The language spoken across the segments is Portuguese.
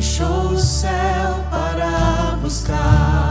deixou o céu para buscar.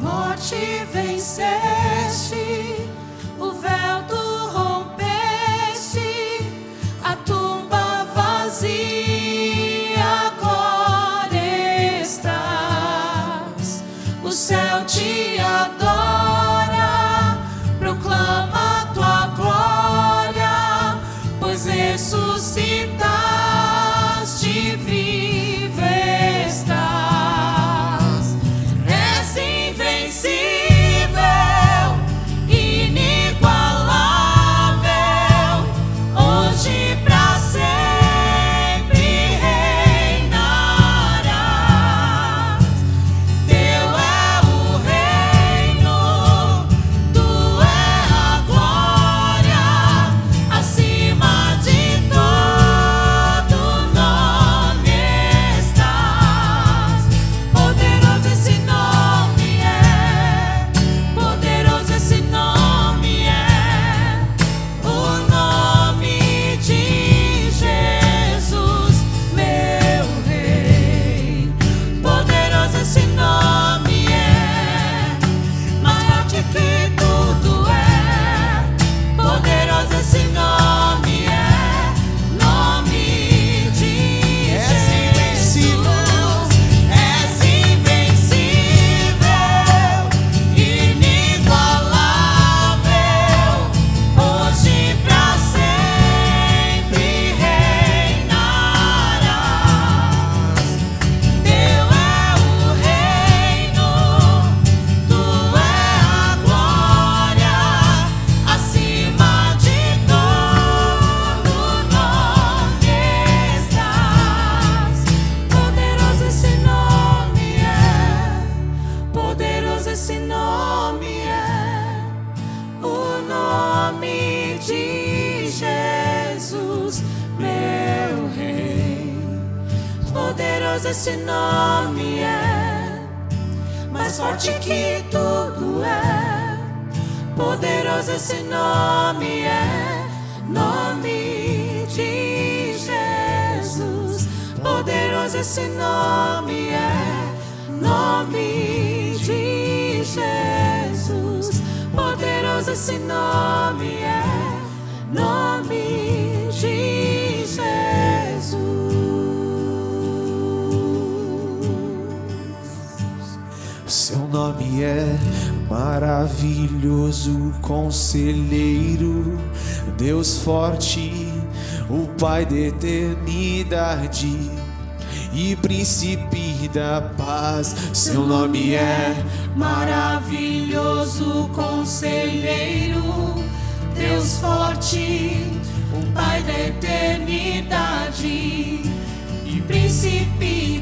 morte venceu. poderoso esse nome é, mais forte que tudo é. Poderoso esse nome é, nome de Jesus. Poderoso esse nome é, nome de Jesus. Poderoso esse nome é. Maravilhoso, conselheiro, Deus forte, o Pai da eternidade e príncipe da paz. Seu nome é maravilhoso, conselheiro, Deus forte, o Pai da eternidade e príncipe